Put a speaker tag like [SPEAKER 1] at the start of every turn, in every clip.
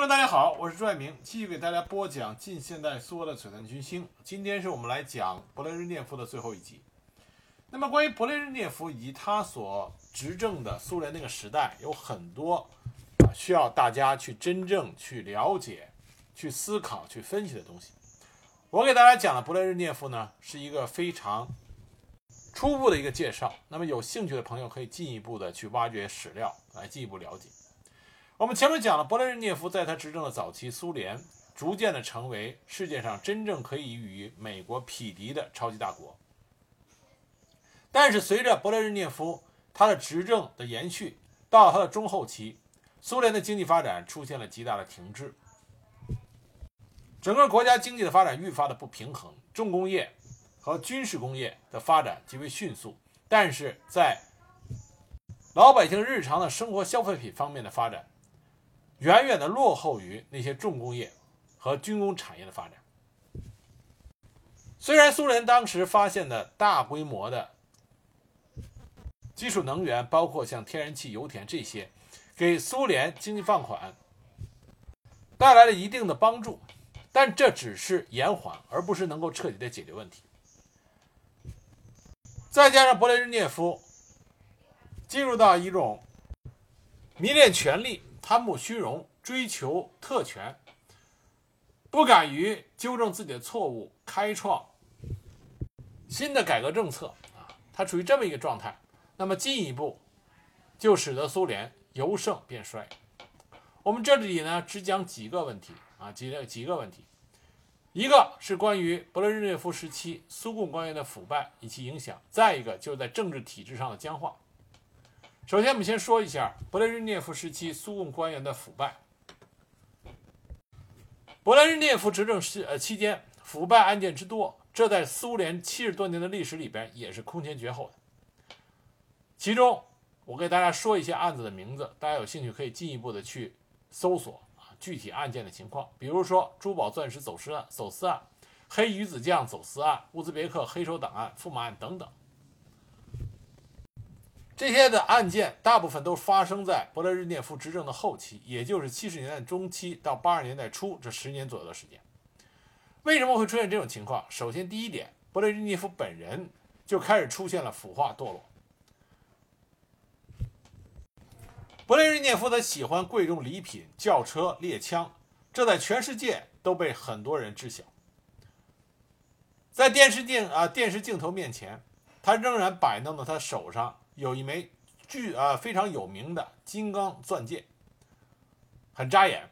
[SPEAKER 1] 观众大家好，我是朱爱明，继续给大家播讲近现代苏俄的璀璨群星。今天是我们来讲勃列日涅夫的最后一集。那么，关于勃列日涅夫以及他所执政的苏联那个时代，有很多需要大家去真正去了解、去思考、去分析的东西。我给大家讲的勃列日涅夫呢，是一个非常初步的一个介绍。那么，有兴趣的朋友可以进一步的去挖掘史料，来进一步了解。我们前面讲了，勃列日涅夫在他执政的早期，苏联逐渐的成为世界上真正可以与美国匹敌的超级大国。但是，随着勃列日涅夫他的执政的延续，到他的中后期，苏联的经济发展出现了极大的停滞，整个国家经济的发展愈发的不平衡，重工业和军事工业的发展极为迅速，但是在老百姓日常的生活消费品方面的发展，远远的落后于那些重工业和军工产业的发展。虽然苏联当时发现的大规模的基础能源，包括像天然气、油田这些，给苏联经济放缓带来了一定的帮助，但这只是延缓，而不是能够彻底的解决问题。再加上勃列日涅夫进入到一种迷恋权力、贪慕虚荣、追求特权，不敢于纠正自己的错误，开创新的改革政策啊，他处于这么一个状态。那么进一步就使得苏联由盛变衰。我们这里呢只讲几个问题啊，几个几个问题。一个是关于勃列日涅夫时期苏共官员的腐败以及影响，再一个就是在政治体制上的僵化。首先，我们先说一下勃列日涅夫时期苏共官员的腐败。勃列日涅夫执政时呃期间，腐败案件之多，这在苏联七十多年的历史里边也是空前绝后的。其中，我给大家说一些案子的名字，大家有兴趣可以进一步的去搜索啊具体案件的情况，比如说珠宝钻石走私案、走私案、黑鱼子酱走私案、乌兹别克黑手党案、驸马案等等。这些的案件大部分都发生在勃列日涅夫执政的后期，也就是七十年代中期到八十年代初这十年左右的时间。为什么会出现这种情况？首先，第一点，勃列日涅夫本人就开始出现了腐化堕落。勃列日涅夫他喜欢贵重礼品、轿车、猎枪，这在全世界都被很多人知晓。在电视镜啊电视镜头面前，他仍然摆弄的他手上有一枚巨啊非常有名的金刚钻戒，很扎眼。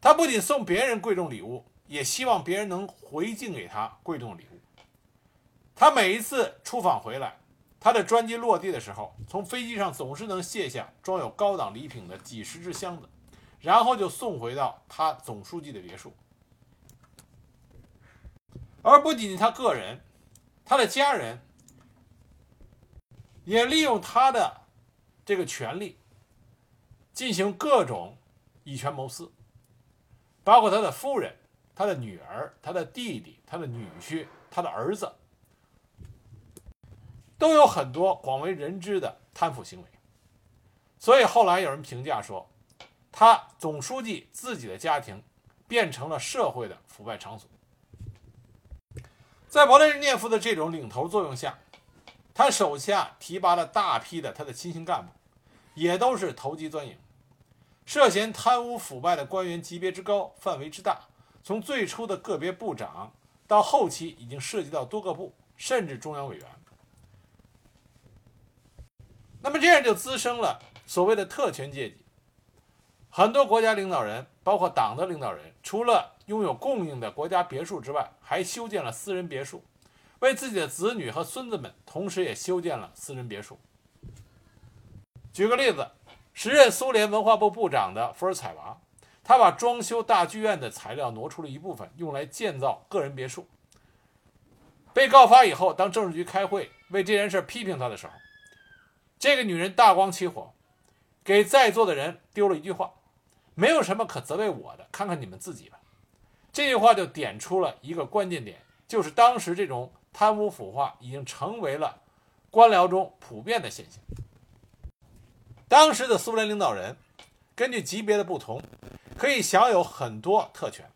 [SPEAKER 1] 他不仅送别人贵重礼物，也希望别人能回敬给他贵重礼物。他每一次出访回来。他的专机落地的时候，从飞机上总是能卸下装有高档礼品的几十只箱子，然后就送回到他总书记的别墅。而不仅仅他个人，他的家人也利用他的这个权利进行各种以权谋私，包括他的夫人、他的女儿、他的弟弟、他的女婿、他的儿子。都有很多广为人知的贪腐行为，所以后来有人评价说，他总书记自己的家庭变成了社会的腐败场所。在勃列日涅夫的这种领头作用下，他手下提拔了大批的他的亲信干部，也都是投机钻营，涉嫌贪污腐败的官员级别之高，范围之大，从最初的个别部长到后期已经涉及到多个部，甚至中央委员。那么这样就滋生了所谓的特权阶级。很多国家领导人，包括党的领导人，除了拥有供应的国家别墅之外，还修建了私人别墅，为自己的子女和孙子们，同时也修建了私人别墅。举个例子，时任苏联文化部部长的伏尔采娃，他把装修大剧院的材料挪出了一部分，用来建造个人别墅。被告发以后，当政治局开会为这件事批评他的时候，这个女人大光起火，给在座的人丢了一句话：“没有什么可责备我的，看看你们自己吧。”这句话就点出了一个关键点，就是当时这种贪污腐化已经成为了官僚中普遍的现象。当时的苏联领导人根据级别的不同，可以享有很多特权，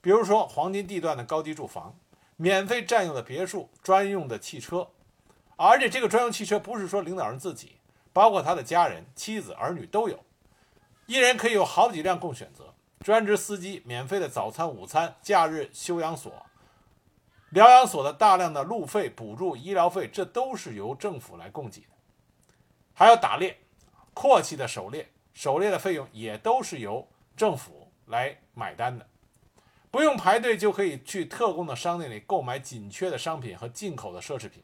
[SPEAKER 1] 比如说黄金地段的高级住房、免费占用的别墅、专用的汽车，而且这个专用汽车不是说领导人自己，包括他的家人、妻子、儿女都有，一人可以有好几辆供选择。专职司机、免费的早餐、午餐、假日休养所、疗养所的大量的路费补助、医疗费，这都是由政府来供给的。还有打猎，阔气的狩猎，狩猎的费用也都是由政府来买单的，不用排队就可以去特供的商店里购买紧缺的商品和进口的奢侈品。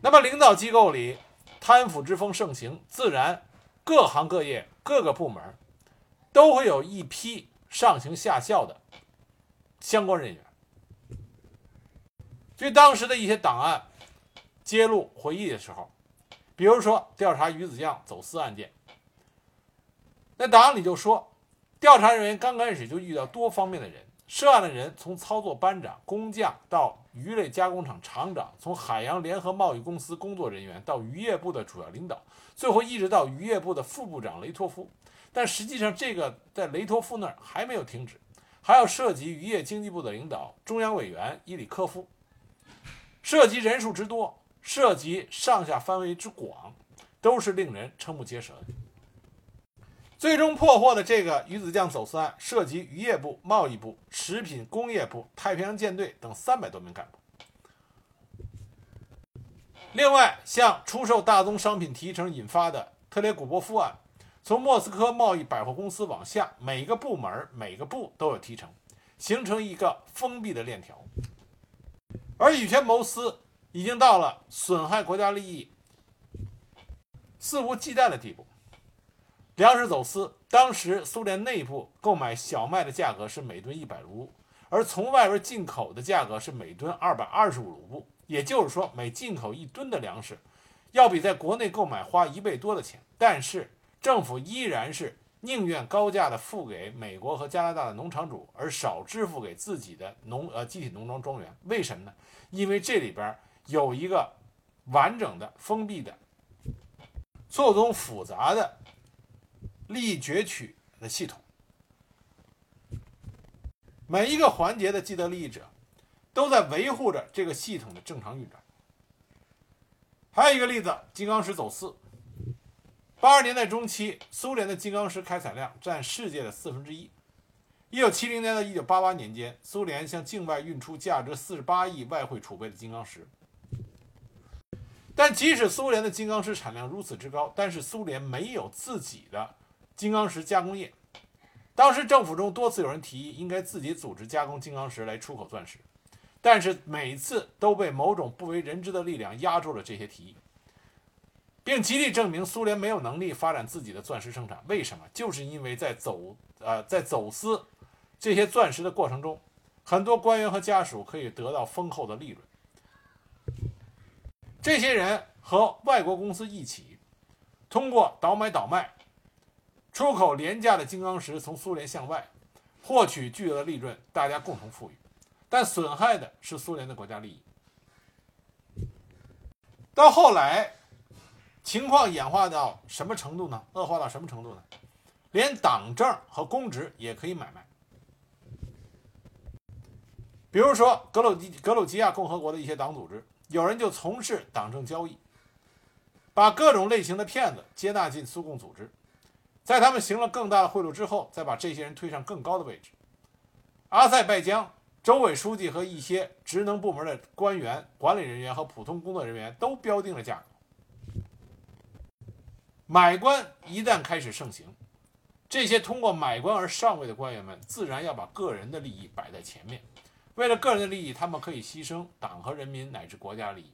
[SPEAKER 1] 那么，领导机构里贪腐之风盛行，自然各行各业、各个部门。都会有一批上行下效的相关人员。据当时的一些档案揭露回忆的时候，比如说调查鱼子酱走私案件，那档案里就说，调查人员刚开始就遇到多方面的人，涉案的人从操作班长、工匠到鱼类加工厂厂长，从海洋联合贸易公司工作人员到渔业部的主要领导，最后一直到渔业部的副部长雷托夫。但实际上，这个在雷托夫那儿还没有停止，还要涉及渔业经济部的领导、中央委员伊里科夫，涉及人数之多，涉及上下范围之广，都是令人瞠目结舌的。最终破获的这个鱼子酱走私案，涉及渔业部、贸易部、食品工业部、太平洋舰队等三百多名干部。另外，像出售大宗商品提成引发的特列古波夫案。从莫斯科贸易百货公司往下，每个部门每个部都有提成，形成一个封闭的链条。而以权谋私已经到了损害国家利益、肆无忌惮的地步。粮食走私，当时苏联内部购买小麦的价格是每吨一百卢布，而从外边进口的价格是每吨二百二十五卢布，也就是说，每进口一吨的粮食，要比在国内购买花一倍多的钱。但是政府依然是宁愿高价的付给美国和加拿大的农场主，而少支付给自己的农呃集体农庄庄园。为什么呢？因为这里边有一个完整的、封闭的、错综复杂的利益攫取的系统，每一个环节的既得利益者都在维护着这个系统的正常运转。还有一个例子：金刚石走私。八十年代中期，苏联的金刚石开采量占世界的四分之一。一九七零年到一九八八年间，苏联向境外运出价值四十八亿外汇储备的金刚石。但即使苏联的金刚石产量如此之高，但是苏联没有自己的金刚石加工业。当时政府中多次有人提议，应该自己组织加工金刚石来出口钻石，但是每次都被某种不为人知的力量压住了这些提议。并极力证明苏联没有能力发展自己的钻石生产。为什么？就是因为在走呃在走私这些钻石的过程中，很多官员和家属可以得到丰厚的利润。这些人和外国公司一起，通过倒买倒卖，出口廉价的金刚石从苏联向外，获取巨额利润，大家共同富裕。但损害的是苏联的国家利益。到后来。情况演化到什么程度呢？恶化到什么程度呢？连党证和公职也可以买卖。比如说，格鲁吉格鲁吉亚共和国的一些党组织，有人就从事党政交易，把各种类型的骗子接纳进苏共组织，在他们行了更大的贿赂之后，再把这些人推上更高的位置。阿塞拜疆州委书记和一些职能部门的官员、管理人员和普通工作人员都标定了价格。买官一旦开始盛行，这些通过买官而上位的官员们，自然要把个人的利益摆在前面。为了个人的利益，他们可以牺牲党和人民乃至国家利益。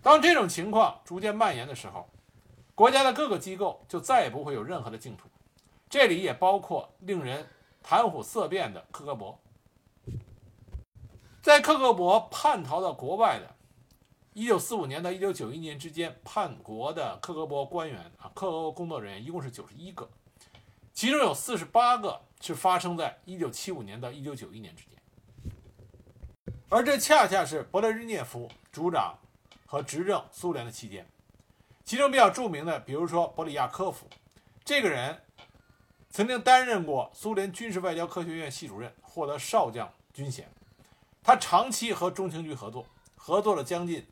[SPEAKER 1] 当这种情况逐渐蔓延的时候，国家的各个机构就再也不会有任何的净土。这里也包括令人谈虎色变的克格勃。在克格勃叛逃到国外的。一九四五年到一九九一年之间，叛国的克格勃官员啊，克格勃工作人员一共是九十一个，其中有四十八个是发生在一九七五年到一九九一年之间，而这恰恰是勃列日涅夫主掌和执政苏联的期间，其中比较著名的，比如说波利亚科夫，这个人曾经担任过苏联军事外交科学院系主任，获得少将军衔。他长期和中情局合作，合作了将近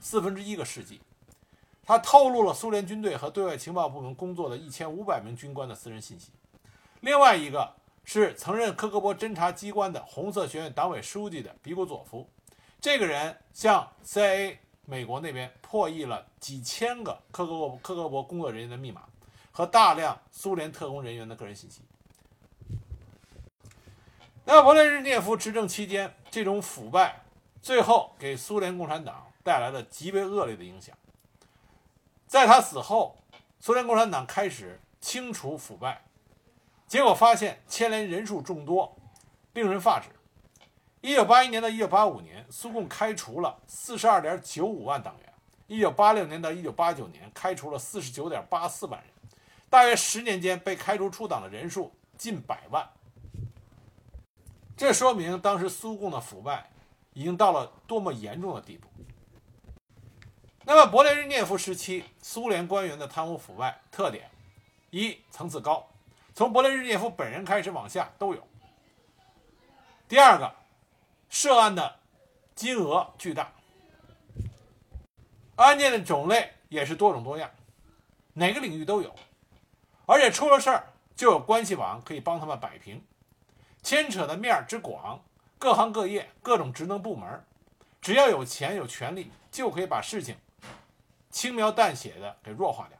[SPEAKER 1] 四分之一个世纪。他透露了苏联军队和对外情报部门工作的一千五百名军官的私人信息。另外一个是曾任科格勃侦察机关的红色学院党委书记的比古佐夫，这个人向 CIA 美国那边破译了几千个科格勃科格勃工作人员的密码和大量苏联特工人员的个人信息。那勃列日涅夫执政期间，这种腐败最后给苏联共产党带来了极为恶劣的影响。在他死后，苏联共产党开始清除腐败，结果发现牵连人数众多，令人发指。一九八一年到一九八五年，苏共开除了四十二点九五万党员；一九八六年到一九八九年，开除了四十九点八四万人。大约十年间，被开除出党的人数近百万。这说明当时苏共的腐败已经到了多么严重的地步。那么，勃列日涅夫时期苏联官员的贪污腐败特点：一、层次高，从勃列日涅夫本人开始往下都有；第二个，涉案的金额巨大，案件的种类也是多种多样，哪个领域都有，而且出了事儿就有关系网可以帮他们摆平，牵扯的面之广，各行各业、各种职能部门，只要有钱有权利，就可以把事情。轻描淡写的给弱化掉，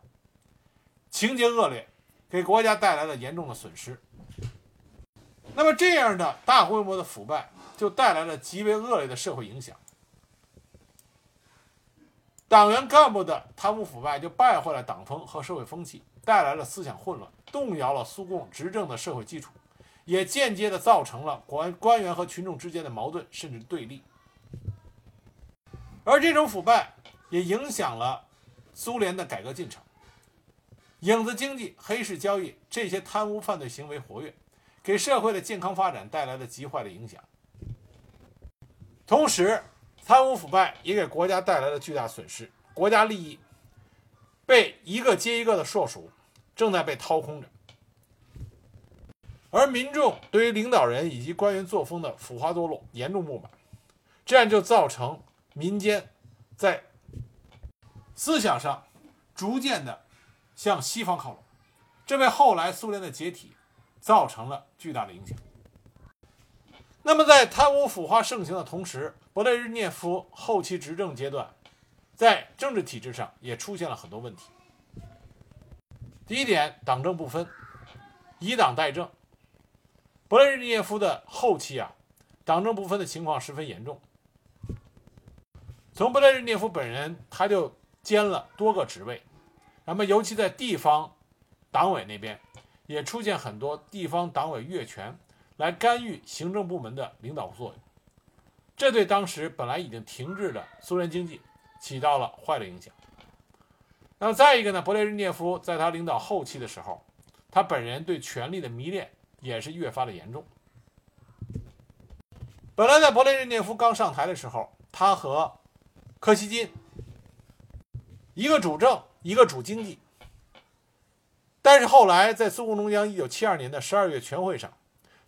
[SPEAKER 1] 情节恶劣，给国家带来了严重的损失。那么这样的大规模的腐败，就带来了极为恶劣的社会影响。党员干部的贪污腐败，就败坏了党风和社会风气，带来了思想混乱，动摇了苏共执政的社会基础，也间接的造成了官官员和群众之间的矛盾甚至对立。而这种腐败。也影响了苏联的改革进程。影子经济、黑市交易这些贪污犯罪行为活跃，给社会的健康发展带来了极坏的影响。同时，贪污腐败也给国家带来了巨大损失，国家利益被一个接一个的硕鼠正在被掏空着，而民众对于领导人以及官员作风的腐化堕落严重不满，这样就造成民间在。思想上逐渐的向西方靠拢，这为后来苏联的解体造成了巨大的影响。那么，在贪污腐化盛行的同时，勃列日涅夫后期执政阶段，在政治体制上也出现了很多问题。第一点，党政不分，以党代政。勃列日涅夫的后期啊，党政不分的情况十分严重。从勃列日涅夫本人，他就。兼了多个职位，那么尤其在地方党委那边，也出现很多地方党委越权来干预行政部门的领导作用，这对当时本来已经停滞的苏联经济起到了坏的影响。那么再一个呢，勃列日涅夫在他领导后期的时候，他本人对权力的迷恋也是越发的严重。本来在勃列日涅夫刚上台的时候，他和柯西金。一个主政，一个主经济。但是后来，在苏共中央一九七二年的十二月全会上，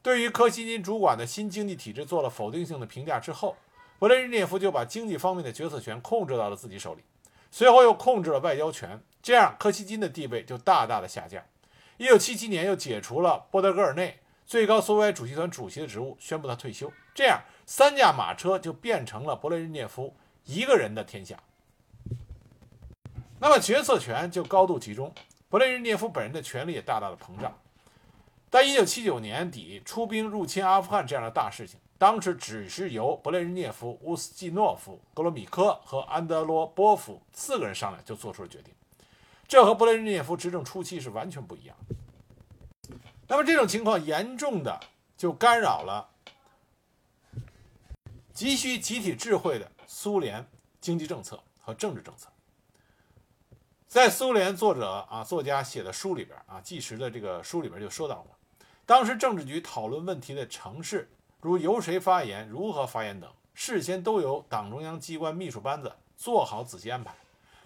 [SPEAKER 1] 对于柯西金主管的新经济体制做了否定性的评价之后，勃列日涅夫就把经济方面的决策权控制到了自己手里，随后又控制了外交权，这样柯西金的地位就大大的下降。一九七七年又解除了波德戈尔内最高苏维埃主席团主席的职务，宣布他退休，这样三驾马车就变成了勃列日涅夫一个人的天下。那么决策权就高度集中，勃列日涅夫本人的权力也大大的膨胀。在一九七九年底出兵入侵阿富汗这样的大事情，当时只是由勃列日涅夫、乌斯季诺夫、格罗米科和安德罗波夫四个人商量就做出了决定，这和勃列日涅夫执政初期是完全不一样。那么这种情况严重的就干扰了急需集体智慧的苏联经济政策和政治政策。在苏联作者啊作家写的书里边啊纪实的这个书里边就说到过，当时政治局讨论问题的程式，如由谁发言、如何发言等，事先都由党中央机关秘书班子做好仔细安排，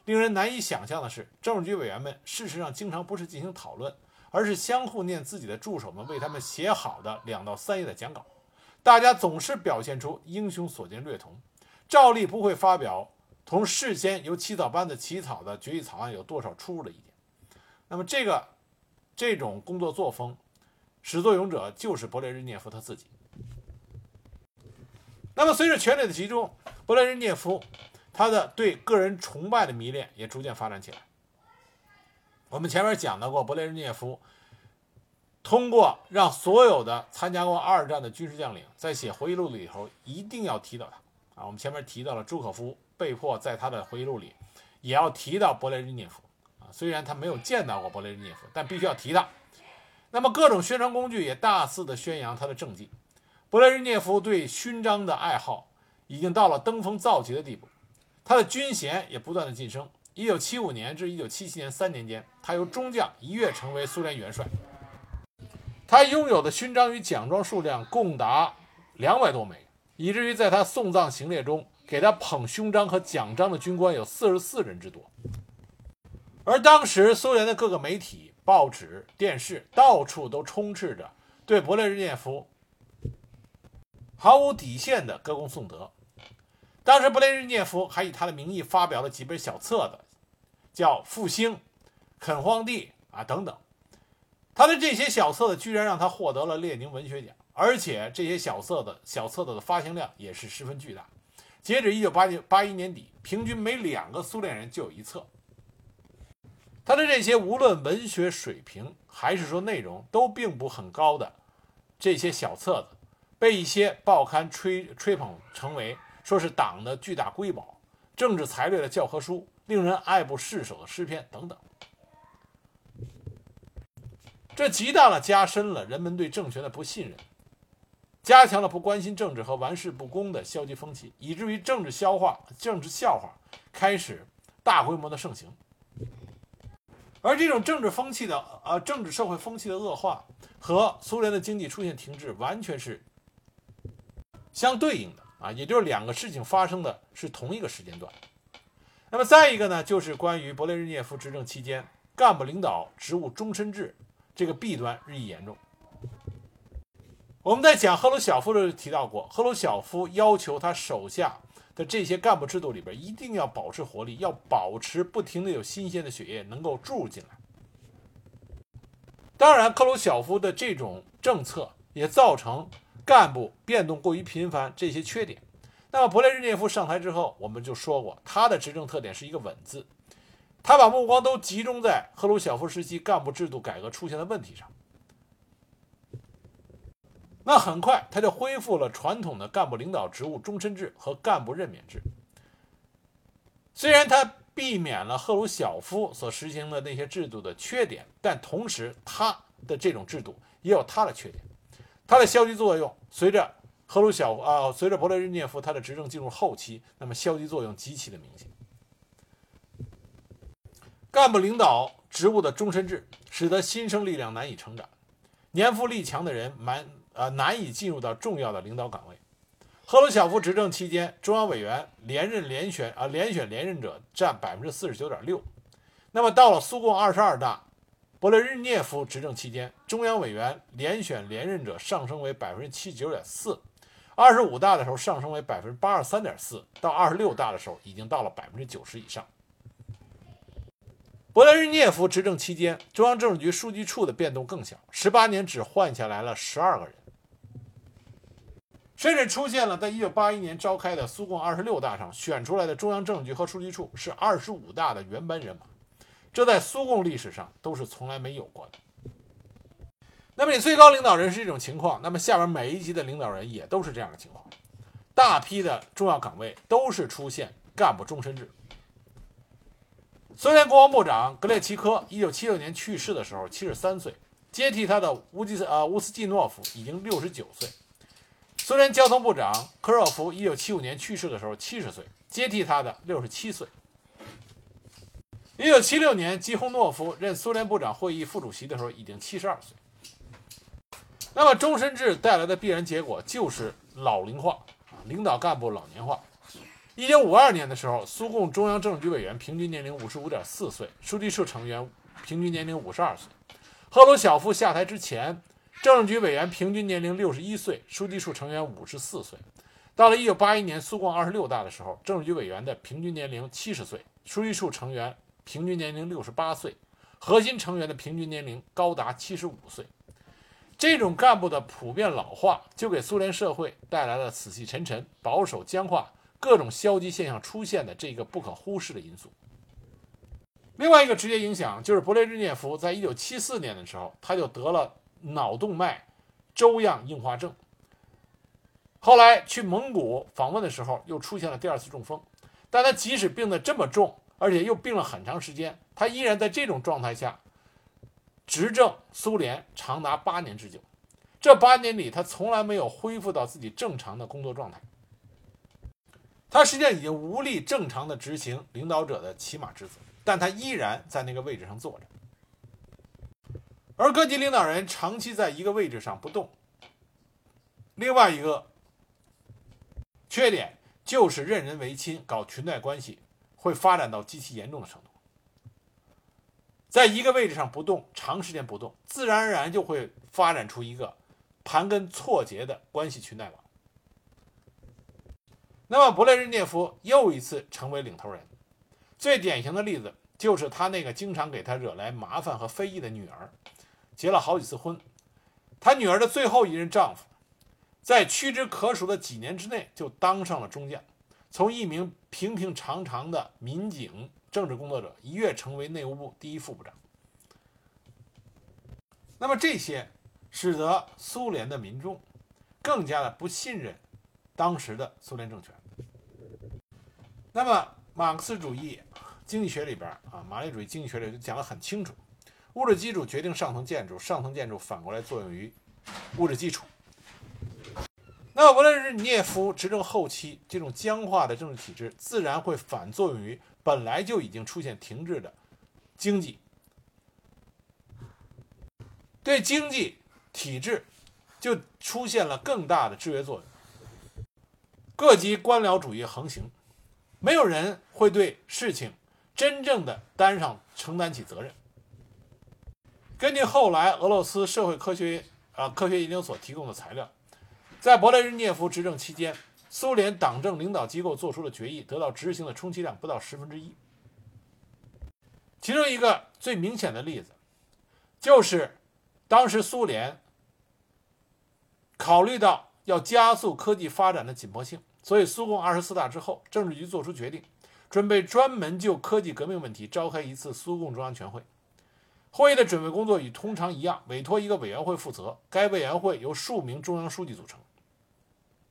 [SPEAKER 1] 令人难以想象的是，政治局委员们事实上经常不是进行讨论，而是相互念自己的助手们为他们写好的两到三页的讲稿。大家总是表现出英雄所见略同，照例不会发表同事先由起草班子起草的决议草案有多少出入的意见。那么，这个这种工作作风，始作俑者就是勃列日涅夫他自己。那么，随着权力的集中，勃列日涅夫他的对个人崇拜的迷恋也逐渐发展起来。我们前面讲到过，勃列日涅夫。通过让所有的参加过二战的军事将领在写回忆录里头一定要提到他啊，我们前面提到了朱可夫被迫在他的回忆录里也要提到勃列日涅夫啊，虽然他没有见到过勃列日涅夫，但必须要提他。那么各种宣传工具也大肆的宣扬他的政绩。勃列日涅夫对勋章的爱好已经到了登峰造极的地步，他的军衔也不断的晋升。一九七五年至一九七七年三年间，他由中将一跃成为苏联元帅。他拥有的勋章与奖状数量共达两百多枚，以至于在他送葬行列中，给他捧勋章和奖章的军官有四十四人之多。而当时苏联的各个媒体、报纸、电视到处都充斥着对勃列日涅夫毫无底线的歌功颂德。当时勃列日涅夫还以他的名义发表了几本小册子，叫《复兴》《垦荒地》啊等等。他的这些小册子居然让他获得了列宁文学奖，而且这些小册子小册子的发行量也是十分巨大。截止一九八九八一年底，平均每两个苏联人就有一册。他的这些无论文学水平还是说内容都并不很高的这些小册子，被一些报刊吹吹捧成为说是党的巨大瑰宝、政治才略的教科书、令人爱不释手的诗篇等等。这极大地加深了人们对政权的不信任，加强了不关心政治和玩世不恭的消极风气，以至于政治消化、政治笑话开始大规模的盛行。而这种政治风气的呃政治社会风气的恶化，和苏联的经济出现停滞完全是相对应的啊，也就是两个事情发生的是同一个时间段。那么再一个呢，就是关于勃列日涅夫执政期间干部领导职务终身制。这个弊端日益严重。我们在讲赫鲁晓夫的时候提到过，赫鲁晓夫要求他手下的这些干部制度里边一定要保持活力，要保持不停的有新鲜的血液能够注入进来。当然，赫鲁晓夫的这种政策也造成干部变动过于频繁这些缺点。那么，勃列日涅夫上台之后，我们就说过，他的执政特点是一个稳字。他把目光都集中在赫鲁晓夫时期干部制度改革出现的问题上，那很快他就恢复了传统的干部领导职务终身制和干部任免制。虽然他避免了赫鲁晓夫所实行的那些制度的缺点，但同时他的这种制度也有他的缺点，他的消极作用随着赫鲁晓啊，随着勃列日涅夫他的执政进入后期，那么消极作用极其的明显。干部领导职务的终身制，使得新生力量难以成长，年富力强的人难呃难以进入到重要的领导岗位。赫鲁晓夫执政期间，中央委员连任连选啊连选连任者占百分之四十九点六。那么到了苏共二十二大，勃列日涅夫执政期间，中央委员连选连任者上升为百分之七十九点四。二十五大的时候上升为百分之八十三点四，到二十六大的时候已经到了百分之九十以上。勃列日涅夫执政期间，中央政治局书记处的变动更小，十八年只换下来了十二个人，甚至出现了在一九八一年召开的苏共二十六大上选出来的中央政治局和书记处是二十五大的原班人马，这在苏共历史上都是从来没有过的。那么你最高领导人是这种情况，那么下边每一级的领导人也都是这样的情况，大批的重要岗位都是出现干部终身制。苏联国防部长格列奇科一九七六年去世的时候，七十三岁，接替他的乌基斯呃乌斯季诺夫已经六十九岁。苏联交通部长科若夫一九七五年去世的时候，七十岁，接替他的六十七岁。一九七六年，基洪诺夫任苏联部长会议副主席的时候，已经七十二岁。那么，终身制带来的必然结果就是老龄化，领导干部老年化。一九五二年的时候，苏共中央政治局委员平均年龄五十五点四岁，书记处成员平均年龄五十二岁。赫鲁晓夫下台之前，政治局委员平均年龄六十一岁，书记处成员五十四岁。到了一九八一年苏共二十六大的时候，政治局委员的平均年龄七十岁，书记处成员平均年龄六十八岁，核心成员的平均年龄高达七十五岁。这种干部的普遍老化，就给苏联社会带来了死气沉沉、保守僵化、各种消极现象出现的这个不可忽视的因素。另外一个直接影响就是勃列日涅夫在一九七四年的时候，他就得了脑动脉粥样硬化症。后来去蒙古访问的时候，又出现了第二次中风。但他即使病得这么重，而且又病了很长时间，他依然在这种状态下执政苏联长达八年之久。这八年里，他从来没有恢复到自己正常的工作状态。他实际上已经无力正常的执行领导者的起码职责，但他依然在那个位置上坐着。而各级领导人长期在一个位置上不动，另外一个。缺点就是任人唯亲，搞裙带关系，会发展到极其严重的程度。在一个位置上不动，长时间不动，自然而然就会发展出一个盘根错节的关系裙带网。那么，勃列日涅夫又一次成为领头人，最典型的例子就是他那个经常给他惹来麻烦和非议的女儿，结了好几次婚，他女儿的最后一任丈夫。在屈指可数的几年之内，就当上了中将，从一名平平常常的民警政治工作者，一跃成为内务部第一副部长。那么这些，使得苏联的民众更加的不信任当时的苏联政权。那么马克思主义经济学里边啊，马列主义经济学里就讲得很清楚：物质基础决定上层建筑，上层建筑反过来作用于物质基础。那么勃列日涅夫执政后期，这种僵化的政治体制自然会反作用于本来就已经出现停滞的经济，对经济体制就出现了更大的制约作用。各级官僚主义横行，没有人会对事情真正的担上承担起责任。根据后来俄罗斯社会科学啊科学研究所提供的材料。在勃列日涅夫执政期间，苏联党政领导机构做出的决议得到执行的充其量不到十分之一。其中一个最明显的例子，就是当时苏联考虑到要加速科技发展的紧迫性，所以苏共二十四大之后，政治局作出决定，准备专门就科技革命问题召开一次苏共中央全会。会议的准备工作与通常一样，委托一个委员会负责，该委员会由数名中央书记组成。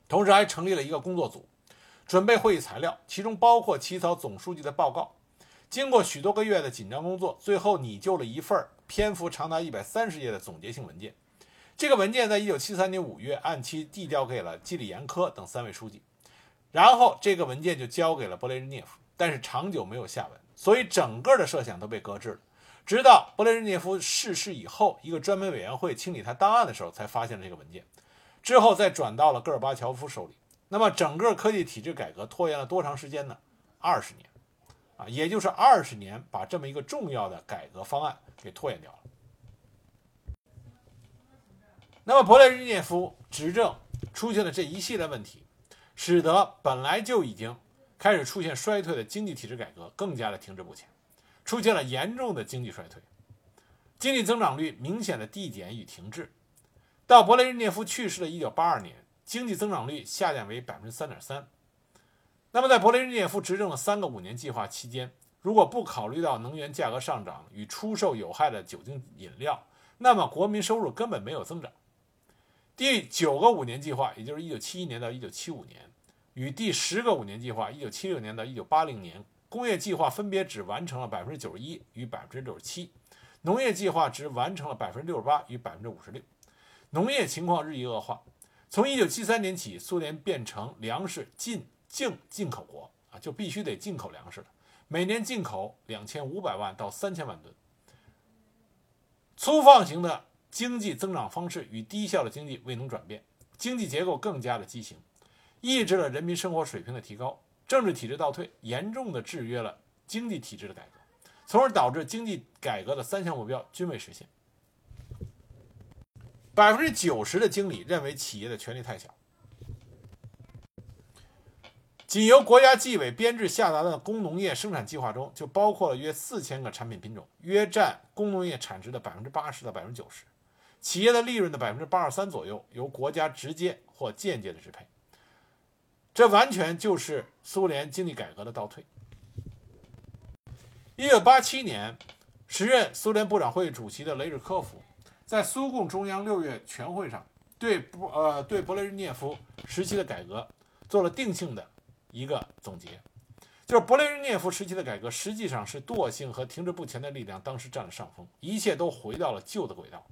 [SPEAKER 1] 同时还成立了一个工作组，准备会议材料，其中包括起草总书记的报告。经过许多个月的紧张工作，最后拟就了一份篇幅长达一百三十页的总结性文件。这个文件在一九七三年五月按期递交给了季里延科等三位书记，然后这个文件就交给了勃列日涅夫，但是长久没有下文，所以整个的设想都被搁置了。直到勃列日涅夫逝世以后，一个专门委员会清理他档案的时候，才发现了这个文件。之后再转到了戈尔巴乔夫手里，那么整个科技体制改革拖延了多长时间呢？二十年，啊，也就是二十年把这么一个重要的改革方案给拖延掉了。那么勃列日涅夫执政出现了这一系列问题，使得本来就已经开始出现衰退的经济体制改革更加的停滞不前，出现了严重的经济衰退，经济增长率明显的递减与停滞。到勃列日涅夫去世的一九八二年，经济增长率下降为百分之三点三。那么，在勃列日涅夫执政的三个五年计划期间，如果不考虑到能源价格上涨与出售有害的酒精饮料，那么国民收入根本没有增长。第九个五年计划，也就是一九七一年到一九七五年，与第十个五年计划，一九七六年到一九八零年，工业计划分别只完成了百分之九十一与百分之六十七，农业计划只完成了百分之六十八与百分之五十六。农业情况日益恶化，从一九七三年起，苏联变成粮食进净进口国啊，就必须得进口粮食了，每年进口两千五百万到三千万吨。粗放型的经济增长方式与低效的经济未能转变，经济结构更加的畸形，抑制了人民生活水平的提高。政治体制倒退，严重的制约了经济体制的改革，从而导致经济改革的三项目标均未实现。百分之九十的经理认为企业的权力太小，仅由国家纪委编制下达的工农业生产计划中，就包括了约四千个产品品种，约占工农业产值的百分之八十到百分之九十。企业的利润的百分之八十三左右由国家直接或间接的支配，这完全就是苏联经济改革的倒退。一九八七年，时任苏联部长会议主席的雷日科夫在苏共中央六月全会上对布呃对勃列日涅夫时期的改革做了定性的一个总结，就是勃列日涅夫时期的改革实际上是惰性和停滞不前的力量当时占了上风，一切都回到了旧的轨道。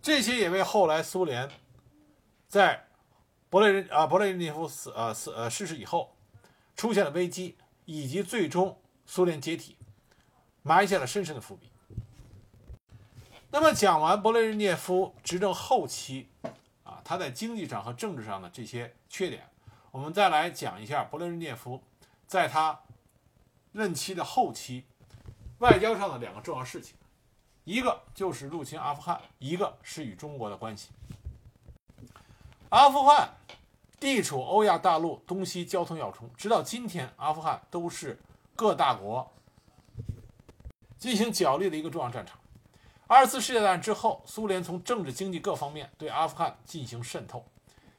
[SPEAKER 1] 这些也为后来苏联在勃列日啊勃列日涅夫死呃死呃逝世以后出现了危机，以及最终苏联解体埋下了深深的伏笔。那么讲完勃列日涅夫执政后期啊他在经济上和政治上的这些缺点，我们再来讲一下勃列日涅夫在他任期的后期外交上的两个重要事情。一个就是入侵阿富汗，一个是与中国的关系。阿富汗地处欧亚大陆东西交通要冲，直到今天，阿富汗都是各大国进行角力的一个重要战场。二次世界大战之后，苏联从政治、经济各方面对阿富汗进行渗透，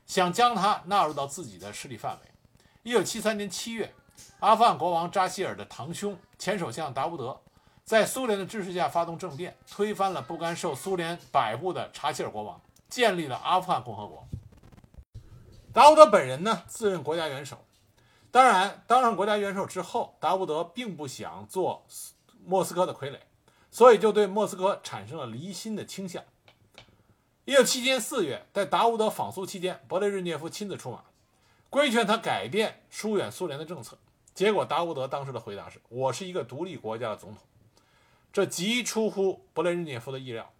[SPEAKER 1] 想将它纳入到自己的势力范围。一九七三年七月，阿富汗国王扎希尔的堂兄前首相达乌德。在苏联的支持下发动政变，推翻了不甘受苏联摆布的查希尔国王，建立了阿富汗共和国。达乌德本人呢，自任国家元首。当然，当上国家元首之后，达乌德并不想做莫斯科的傀儡，所以就对莫斯科产生了离心的倾向。一九七七年四月，在达乌德访苏期间，勃列日涅夫亲自出马，规劝他改变疏远苏联的政策。结果，达乌德当时的回答是：“我是一个独立国家的总统。”这极出乎勃列日涅夫的意料，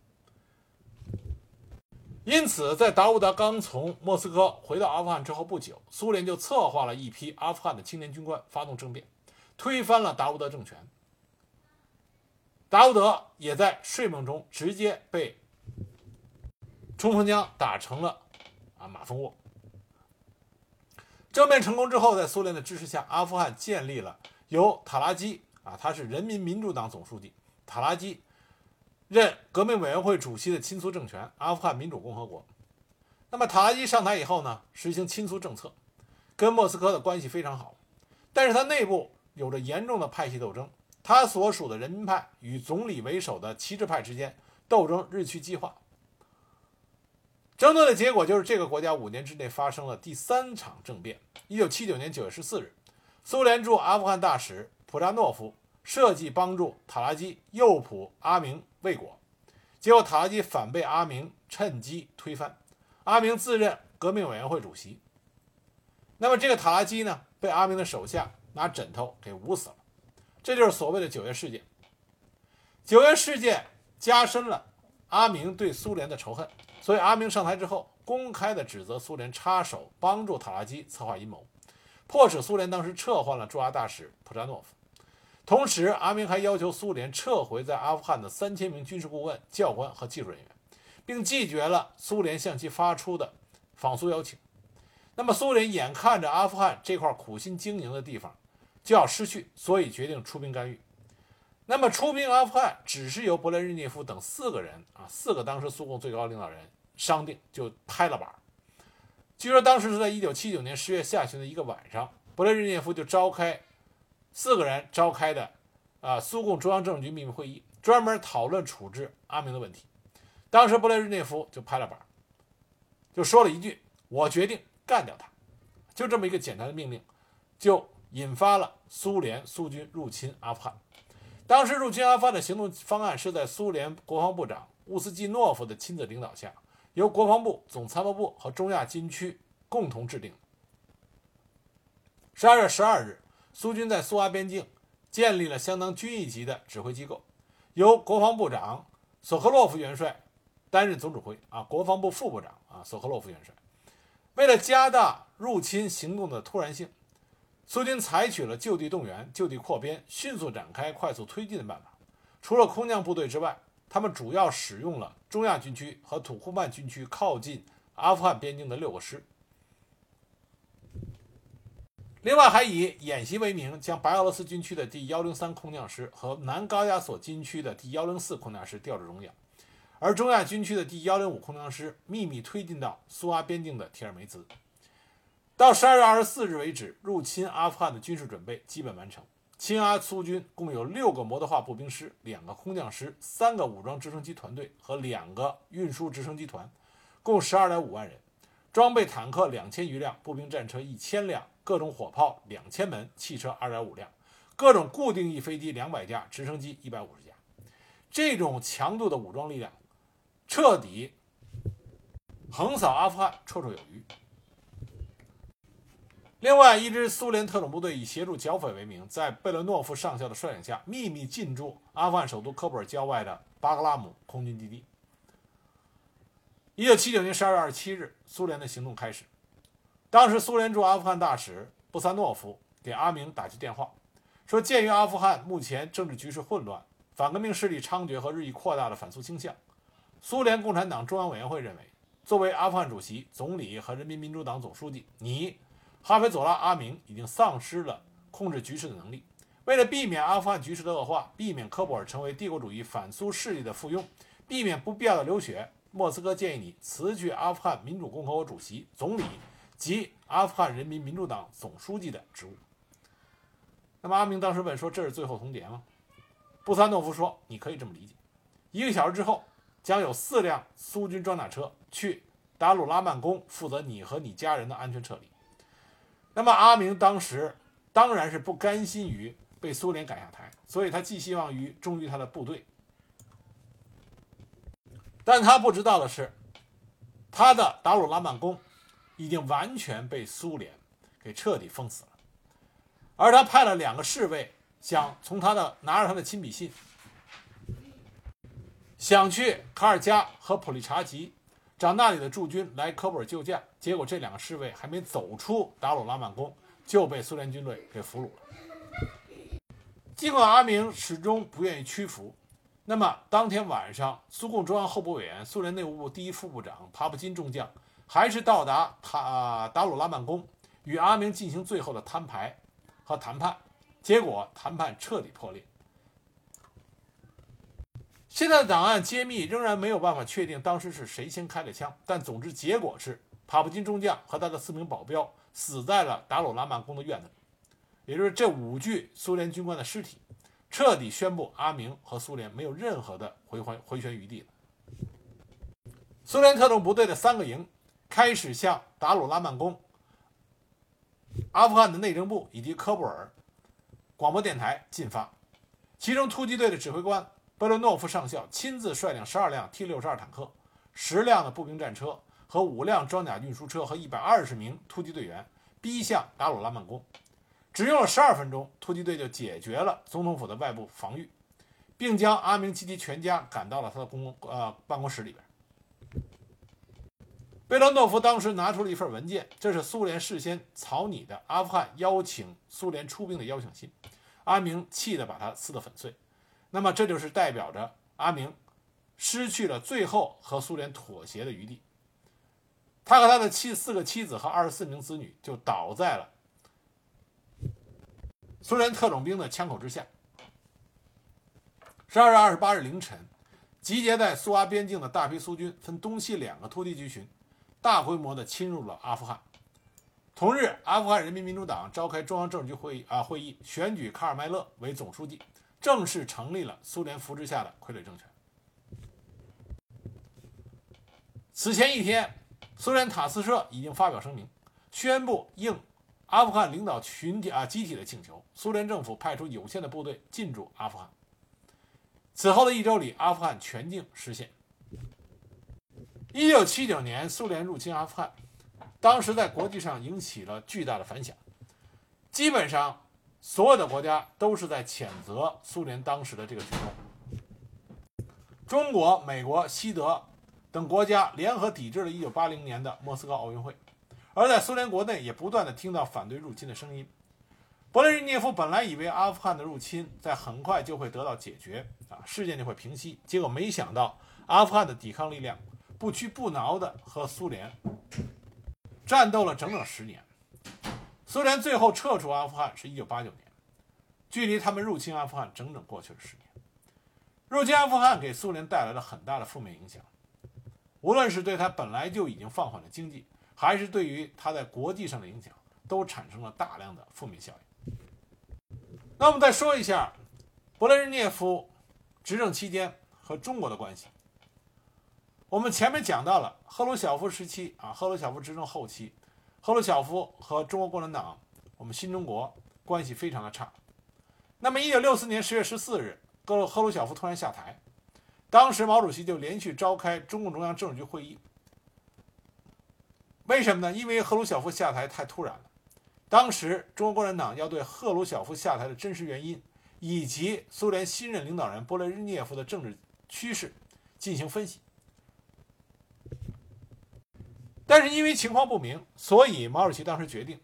[SPEAKER 1] 因此，在达乌德刚从莫斯科回到阿富汗之后不久，苏联就策划了一批阿富汗的青年军官发动政变，推翻了达乌德政权。达乌德也在睡梦中直接被冲锋枪打成了啊马蜂窝。政变成功之后，在苏联的支持下，阿富汗建立了由塔拉基啊，他是人民民主党总书记。塔拉基任革命委员会主席的亲苏政权——阿富汗民主共和国。那么塔拉基上台以后呢，实行亲苏政策，跟莫斯科的关系非常好。但是他内部有着严重的派系斗争，他所属的人民派与总理为首的旗帜派之间斗争日趋激化。争论的结果就是，这个国家五年之内发生了第三场政变。一九七九年九月十四日，苏联驻阿富汗大使普扎诺夫。设计帮助塔拉基诱捕阿明未果，结果塔拉基反被阿明趁机推翻，阿明自任革命委员会主席。那么这个塔拉基呢，被阿明的手下拿枕头给捂死了，这就是所谓的九月事件。九月事件加深了阿明对苏联的仇恨，所以阿明上台之后，公开的指责苏联插手帮助塔拉基策划阴谋，迫使苏联当时撤换了驻阿大使普扎诺夫。同时，阿明还要求苏联撤回在阿富汗的三千名军事顾问、教官和技术人员，并拒绝了苏联向其发出的访苏邀请。那么，苏联眼看着阿富汗这块苦心经营的地方就要失去，所以决定出兵干预。那么，出兵阿富汗只是由勃列日涅夫等四个人啊，四个当时苏共最高领导人商定就拍了板。据说当时是在一九七九年十月下旬的一个晚上，勃列日涅夫就召开。四个人召开的啊，苏共中央政治局秘密会议，专门讨论处置阿明的问题。当时布列日涅夫就拍了板，就说了一句：“我决定干掉他。”就这么一个简单的命令，就引发了苏联苏军入侵阿富汗。当时入侵阿富汗的行动方案是在苏联国防部长乌斯季诺夫的亲自领导下，由国防部、总参谋部和中亚军区共同制定。十二月十二日。苏军在苏阿边境建立了相当军一级的指挥机构，由国防部长索科洛夫元帅担任总指挥啊，国防部副部长啊索科洛夫元帅。为了加大入侵行动的突然性，苏军采取了就地动员、就地扩编、迅速展开、快速推进的办法。除了空降部队之外，他们主要使用了中亚军区和土库曼军区靠近阿富汗边境的六个师。另外，还以演习为名，将白俄罗斯军区的第幺零三空降师和南高加索军区的第幺零四空降师调至中亚，而中亚军区的第幺零五空降师秘密推进到苏阿边境的铁尔梅兹。到十二月二十四日为止，入侵阿富汗的军事准备基本完成。亲阿苏军共有六个摩托化步兵师、两个空降师、三个武装直升机团队和两个运输直升机团，共十二点五万人，装备坦克两千余辆，步兵战车一千辆。各种火炮两千门，汽车二点五辆，各种固定翼飞机两百架，直升机一百五十架。这种强度的武装力量，彻底横扫阿富汗，绰绰有余。另外，一支苏联特种部队以协助剿匪为名，在贝伦诺夫上校的率领下，秘密进驻阿富汗首都喀布尔郊外的巴格拉姆空军基地。一九七九年十二月二十七日，苏联的行动开始。当时，苏联驻阿富汗大使布萨诺夫给阿明打去电话，说：“鉴于阿富汗目前政治局势混乱，反革命势力猖獗和日益扩大的反苏倾向，苏联共产党中央委员会认为，作为阿富汗主席、总理和人民民主党总书记，你哈菲佐拉·阿明已经丧失了控制局势的能力。为了避免阿富汗局势的恶化，避免科布尔成为帝国主义反苏势力的附庸，避免不必要的流血，莫斯科建议你辞去阿富汗民主共和国主席、总理。”及阿富汗人民民主党总书记的职务。那么阿明当时问说：“这是最后通牒吗？”布萨诺夫说：“你可以这么理解。”一个小时之后，将有四辆苏军装甲车去达鲁拉曼宫，负责你和你家人的安全撤离。那么阿明当时当然是不甘心于被苏联赶下台，所以他寄希望于忠于他的部队。但他不知道的是，他的达鲁拉曼宫。已经完全被苏联给彻底封死了，而他派了两个侍卫，想从他的拿着他的亲笔信，想去卡尔加和普利查吉找那里的驻军来科布尔救驾。结果这两个侍卫还没走出达鲁拉曼宫，就被苏联军队给俘虏了。尽管阿明始终不愿意屈服，那么当天晚上，苏共中央候补委员、苏联内务部第一副部长帕布金中将。还是到达塔达鲁拉曼宫，与阿明进行最后的摊牌和谈判，结果谈判彻底破裂。现在的档案揭秘仍然没有办法确定当时是谁先开的枪，但总之结果是帕布金中将和他的四名保镖死在了达鲁拉曼宫的院子里，也就是这五具苏联军官的尸体，彻底宣布阿明和苏联没有任何的回回回旋余地了。苏联特种部队的三个营。开始向达鲁拉曼宫、阿富汗的内政部以及科布尔广播电台进发。其中，突击队的指挥官贝洛诺夫上校亲自率领十二辆 T 六十二坦克、十辆的步兵战车和五辆装甲运输车和一百二十名突击队员逼向达鲁拉曼宫。只用了十二分钟，突击队就解决了总统府的外部防御，并将阿明及其全家赶到了他的公呃办公室里边。贝罗诺夫当时拿出了一份文件，这是苏联事先草拟的阿富汗邀请苏联出兵的邀请信。阿明气得把它撕得粉碎。那么这就是代表着阿明失去了最后和苏联妥协的余地。他和他的妻四个妻子和二十四名子女就倒在了苏联特种兵的枪口之下。十二月二十八日凌晨，集结在苏阿边境的大批苏军分东西两个突击集群。大规模的侵入了阿富汗。同日，阿富汗人民民主党召开中央政治局会议啊会议，选举卡尔迈勒为总书记，正式成立了苏联扶持下的傀儡政权。此前一天，苏联塔斯社已经发表声明，宣布应阿富汗领导群体啊集体的请求，苏联政府派出有限的部队进驻阿富汗。此后的一周里，阿富汗全境失陷。一九七九年，苏联入侵阿富汗，当时在国际上引起了巨大的反响。基本上，所有的国家都是在谴责苏联当时的这个举动。中国、美国、西德等国家联合抵制了一九八零年的莫斯科奥运会，而在苏联国内也不断的听到反对入侵的声音。勃列日涅夫本来以为阿富汗的入侵在很快就会得到解决啊，事件就会平息，结果没想到阿富汗的抵抗力量不屈不挠地和苏联战斗了整整十年。苏联最后撤出阿富汗是一九八九年，距离他们入侵阿富汗整整过去了十年。入侵阿富汗给苏联带来了很大的负面影响，无论是对他本来就已经放缓的经济，还是对于他在国际上的影响，都产生了大量的负面效应。那我们再说一下勃列日涅夫执政期间和中国的关系。我们前面讲到了赫鲁晓夫时期啊，赫鲁晓夫执政后期，赫鲁晓夫和中国共产党，我们新中国关系非常的差。那么，一九六四年十月十四日，赫鲁赫鲁晓夫突然下台，当时毛主席就连续召开中共中央政治局会议。为什么呢？因为赫鲁晓夫下台太突然了。当时，中国共产党要对赫鲁晓夫下台的真实原因，以及苏联新任领导人勃列日涅夫的政治趋势进行分析。但是因为情况不明，所以毛主席当时决定，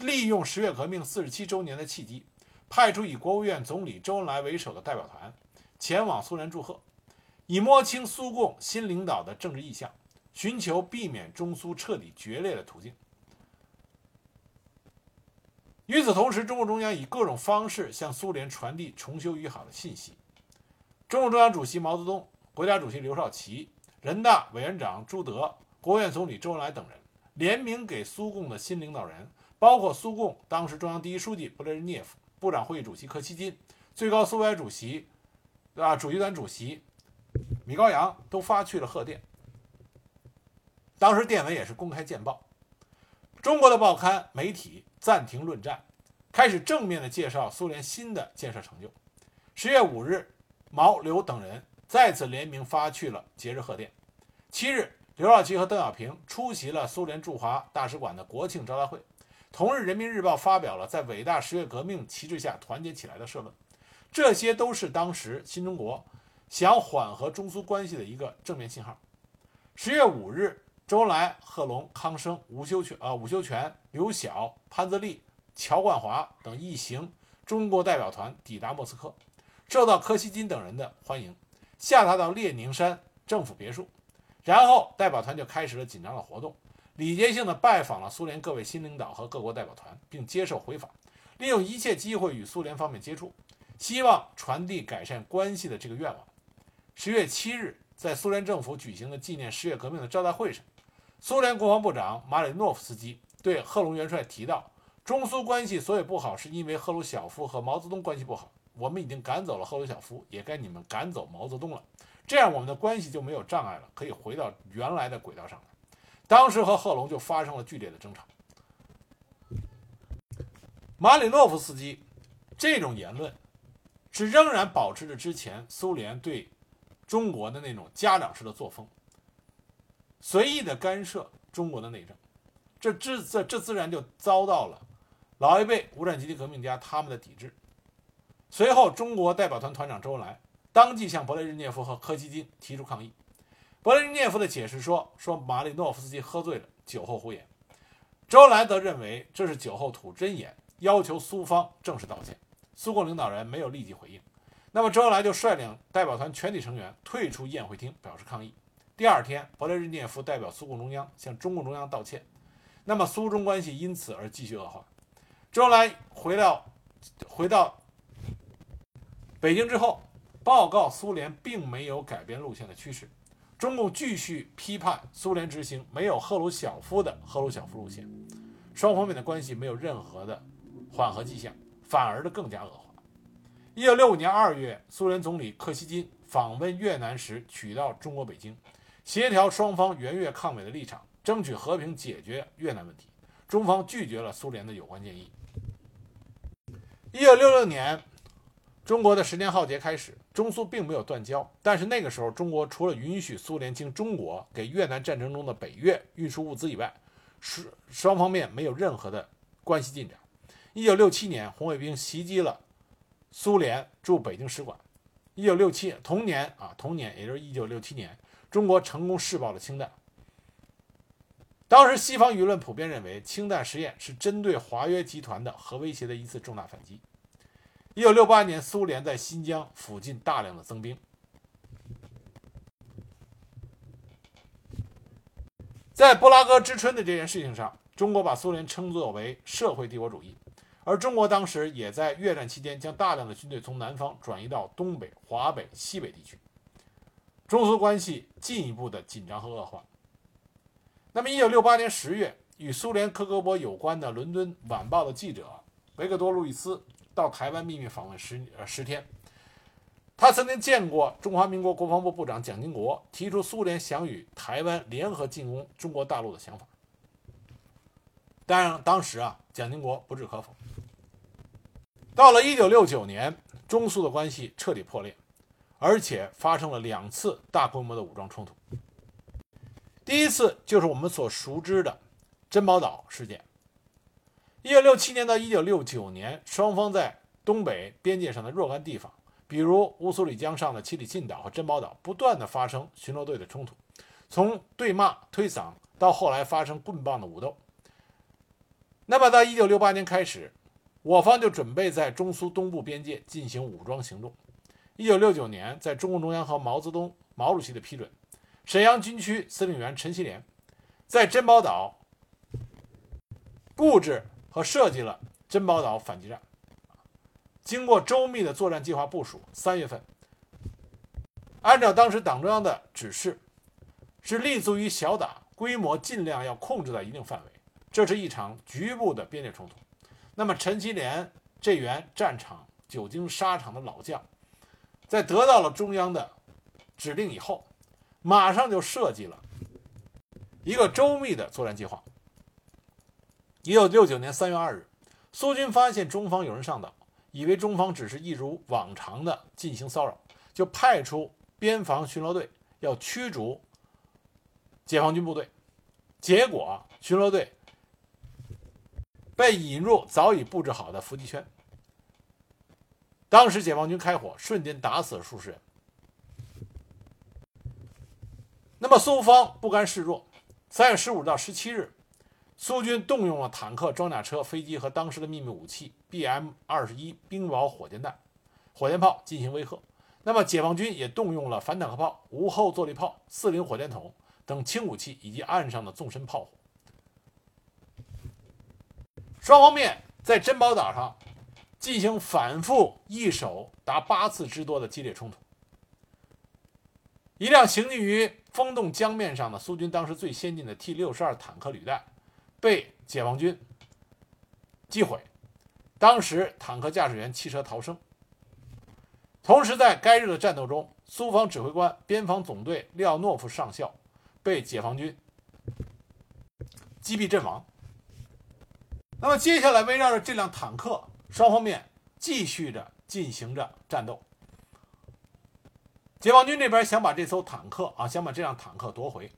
[SPEAKER 1] 利用十月革命四十七周年的契机，派出以国务院总理周恩来为首的代表团，前往苏联祝贺，以摸清苏共新领导的政治意向，寻求避免中苏彻底决裂的途径。与此同时，中共中央以各种方式向苏联传递重修于好的信息。中共中央主席毛泽东、国家主席刘少奇、人大委员长朱德、国务院总理周恩来等人联名给苏共的新领导人，包括苏共当时中央第一书记勃列日涅夫、部长会议主席柯西金、最高苏维埃主席啊主席团主席米高扬都发去了贺电。当时电文也是公开见报，中国的报刊媒体。暂停论战，开始正面的介绍苏联新的建设成就。十月五日，毛刘等人再次联名发去了节日贺电。七日，刘少奇和邓小平出席了苏联驻华大使馆的国庆招待会。同日，《人民日报》发表了在伟大十月革命旗帜下团结起来的社论。这些都是当时新中国想缓和中苏关系的一个正面信号。十月五日。周恩来、贺龙、康生、吴修全、啊吴修权、刘晓、潘自立、乔冠华等一行中国代表团抵达莫斯科，受到柯西金等人的欢迎，下榻到列宁山政府别墅，然后代表团就开始了紧张的活动，礼节性的拜访了苏联各位新领导和各国代表团，并接受回访，利用一切机会与苏联方面接触，希望传递改善关系的这个愿望。十月七日，在苏联政府举行的纪念十月革命的招待会上。苏联国防部长马里诺夫斯基对贺龙元帅提到，中苏关系所以不好，是因为赫鲁晓夫和毛泽东关系不好。我们已经赶走了赫鲁晓夫，也该你们赶走毛泽东了，这样我们的关系就没有障碍了，可以回到原来的轨道上来当时和贺龙就发生了剧烈的争吵。马里诺夫斯基这种言论，是仍然保持着之前苏联对中国的那种家长式的作风。随意的干涉中国的内政，这这这这自然就遭到了老一辈无产阶级革命家他们的抵制。随后，中国代表团团长周恩来当即向勃列日涅夫和柯西金提出抗议。勃列日涅夫的解释说：“说马里诺夫斯基喝醉了，酒后胡言。”周恩来则认为这是酒后吐真言，要求苏方正式道歉。苏共领导人没有立即回应，那么周恩来就率领代表团全体成员退出宴会厅，表示抗议。第二天，勃列日涅夫代表苏共中央向中共中央道歉，那么苏中关系因此而继续恶化。周恩来回到回到北京之后，报告苏联并没有改变路线的趋势，中共继续批判苏联执行没有赫鲁晓夫的赫鲁晓夫路线，双方面的关系没有任何的缓和迹象，反而的更加恶化。一九六五年二月，苏联总理柯西金访问越南时，取道中国北京。协调双方援越抗美的立场，争取和平解决越南问题。中方拒绝了苏联的有关建议。一九六六年，中国的十年浩劫开始，中苏并没有断交，但是那个时候，中国除了允许苏联经中国给越南战争中的北越运输物资以外，双双方面没有任何的关系进展。一九六七年，红卫兵袭击了苏联驻北京使馆。一九六七同年啊，同年，也就是一九六七年。中国成功试爆了氢弹。当时西方舆论普遍认为，氢弹实验是针对华约集团的核威胁的一次重大反击。一九六八年，苏联在新疆附近大量的增兵。在布拉格之春的这件事情上，中国把苏联称作为社会帝国主义，而中国当时也在越战期间将大量的军队从南方转移到东北、华北、西北地区，中苏关系进一步的紧张和恶化。那么，一九六八年十月，与苏联科格勃有关的《伦敦晚报》的记者维克多·路易斯到台湾秘密访问十呃十天。他曾经见过中华民国国防部部长蒋经国，提出苏联想与台湾联合进攻中国大陆的想法。当然，当时啊，蒋经国不置可否。到了1969年，中苏的关系彻底破裂，而且发生了两次大规模的武装冲突。第一次就是我们所熟知的珍宝岛事件。1967年到1969年，双方在东北边界上的若干地方。比如乌苏里江上的七里沁岛和珍宝岛不断的发生巡逻队的冲突，从对骂推搡到后来发生棍棒的武斗。那么到一九六八年开始，我方就准备在中苏东部边界进行武装行动。一九六九年，在中共中央和毛泽东毛主席的批准，沈阳军区司令员陈锡联在珍宝岛布置和设计了珍宝岛反击战。经过周密的作战计划部署，三月份，按照当时党中央的指示，是立足于小打，规模尽量要控制在一定范围。这是一场局部的边界冲突。那么，陈锡联这员战场久经沙场的老将，在得到了中央的指令以后，马上就设计了一个周密的作战计划。一九六九年三月二日，苏军发现中方有人上岛。以为中方只是一如往常的进行骚扰，就派出边防巡逻队要驱逐解放军部队。结果巡逻队被引入早已布置好的伏击圈，当时解放军开火，瞬间打死了数十人。那么苏方不甘示弱，三月十五到十七日。苏军动用了坦克、装甲车、飞机和当时的秘密武器 BM 二十一冰雹火箭弹、火箭炮进行威吓。那么，解放军也动用了反坦克炮、无后坐力炮、四零火箭筒等轻武器，以及岸上的纵深炮火。双方面在珍宝岛上进行反复一手达八次之多的激烈冲突。一辆行进于风洞江面上的苏军当时最先进的 T 六十二坦克履带。被解放军击毁，当时坦克驾驶员弃车逃生。同时，在该日的战斗中，苏方指挥官边防总队廖诺夫上校被解放军击毙阵亡。那么，接下来围绕着这辆坦克，双方面继续着进行着战斗。解放军这边想把这艘坦克啊，想把这辆坦克夺回，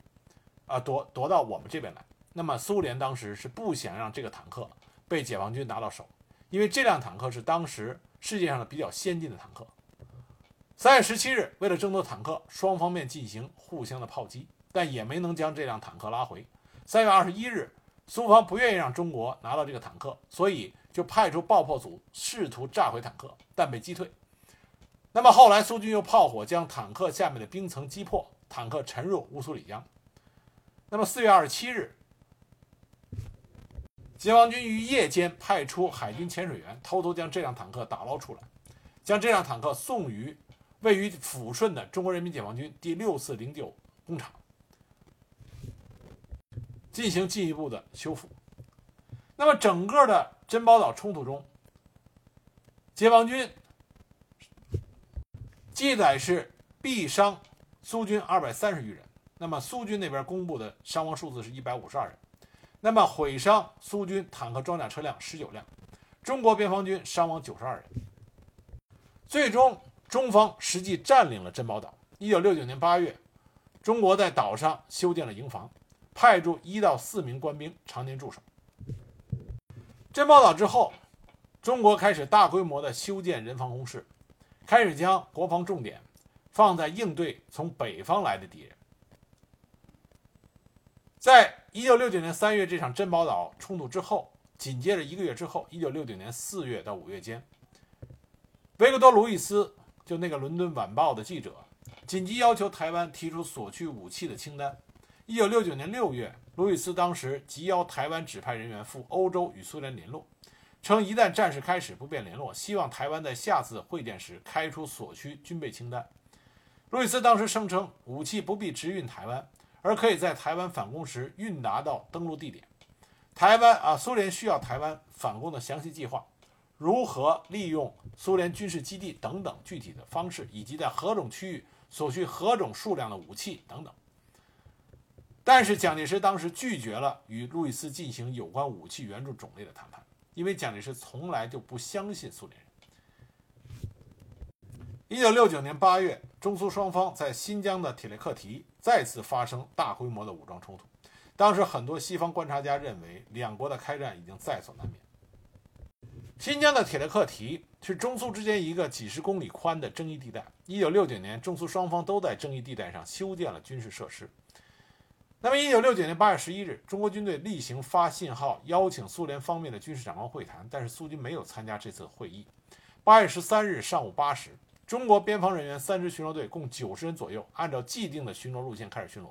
[SPEAKER 1] 啊，夺夺到我们这边来。那么，苏联当时是不想让这个坦克被解放军拿到手，因为这辆坦克是当时世界上的比较先进的坦克。三月十七日，为了争夺坦克，双方面进行互相的炮击，但也没能将这辆坦克拉回。三月二十一日，苏方不愿意让中国拿到这个坦克，所以就派出爆破组试图炸毁坦克，但被击退。那么后来，苏军用炮火将坦克下面的冰层击破，坦克沉入乌苏里江。那么四月二十七日。解放军于夜间派出海军潜水员，偷偷将这辆坦克打捞出来，将这辆坦克送于位于抚顺的中国人民解放军第六四零九工厂，进行进一步的修复。那么，整个的珍宝岛冲突中，解放军记载是毙伤苏军二百三十余人，那么苏军那边公布的伤亡数字是一百五十二人。那么毁伤苏军坦克装甲车辆十九辆，中国边防军伤亡九十二人。最终，中方实际占领了珍宝岛。一九六九年八月，中国在岛上修建了营房，派驻一到四名官兵常年驻守。珍宝岛之后，中国开始大规模的修建人防工事，开始将国防重点放在应对从北方来的敌人。在一九六九年三月这场珍宝岛冲突之后，紧接着一个月之后，一九六九年四月到五月间，维克多·路易斯就那个伦敦晚报的记者，紧急要求台湾提出索取武器的清单。一九六九年六月，路易斯当时急邀台湾指派人员赴欧洲与苏联联络，称一旦战事开始不便联络，希望台湾在下次会见时开出所需军备清单。路易斯当时声称，武器不必直运台湾。而可以在台湾反攻时运达到登陆地点。台湾啊，苏联需要台湾反攻的详细计划，如何利用苏联军事基地等等具体的方式，以及在何种区域所需何种数量的武器等等。但是蒋介石当时拒绝了与路易斯进行有关武器援助种类的谈判，因为蒋介石从来就不相信苏联人。一九六九年八月，中苏双方在新疆的铁列克提再次发生大规模的武装冲突。当时，很多西方观察家认为，两国的开战已经在所难免。新疆的铁列克提是中苏之间一个几十公里宽的争议地带。一九六九年，中苏双方都在争议地带上修建了军事设施。那么，一九六九年八月十一日，中国军队例行发信号邀请苏联方面的军事长官会谈，但是苏军没有参加这次会议。八月十三日上午八时。中国边防人员三支巡逻队共九十人左右，按照既定的巡逻路线开始巡逻。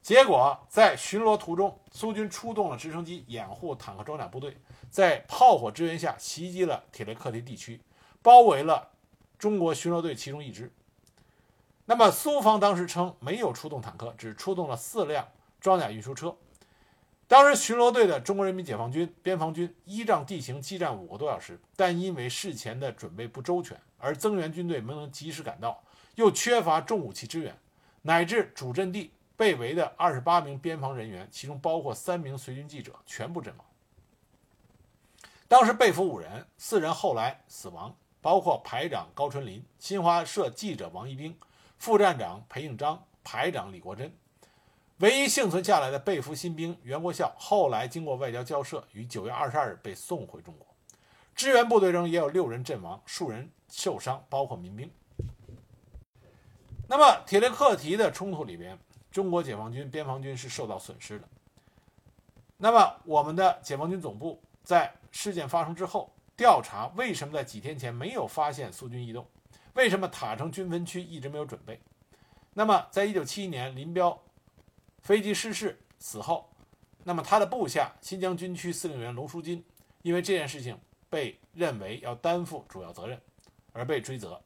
[SPEAKER 1] 结果在巡逻途中，苏军出动了直升机掩护坦克装甲部队，在炮火支援下袭击了铁列克提地区，包围了中国巡逻队其中一支。那么苏方当时称没有出动坦克，只出动了四辆装甲运输车。当时巡逻队的中国人民解放军边防军依仗地形激战五个多小时，但因为事前的准备不周全，而增援军队没能及时赶到，又缺乏重武器支援，乃至主阵地被围的二十八名边防人员，其中包括三名随军记者，全部阵亡。当时被俘五人，四人后来死亡，包括排长高春林、新华社记者王一兵、副站长裴应章、排长李国珍。唯一幸存下来的被俘新兵袁国孝，后来经过外交交涉，于九月二十二日被送回中国。支援部队中也有六人阵亡，数人受伤，包括民兵。那么铁列克提的冲突里边，中国解放军边防军是受到损失的。那么我们的解放军总部在事件发生之后调查，为什么在几天前没有发现苏军异动？为什么塔城军分区一直没有准备？那么在一九七一年林彪。飞机失事死后，那么他的部下新疆军区司令员龙书金，因为这件事情被认为要担负主要责任，而被追责。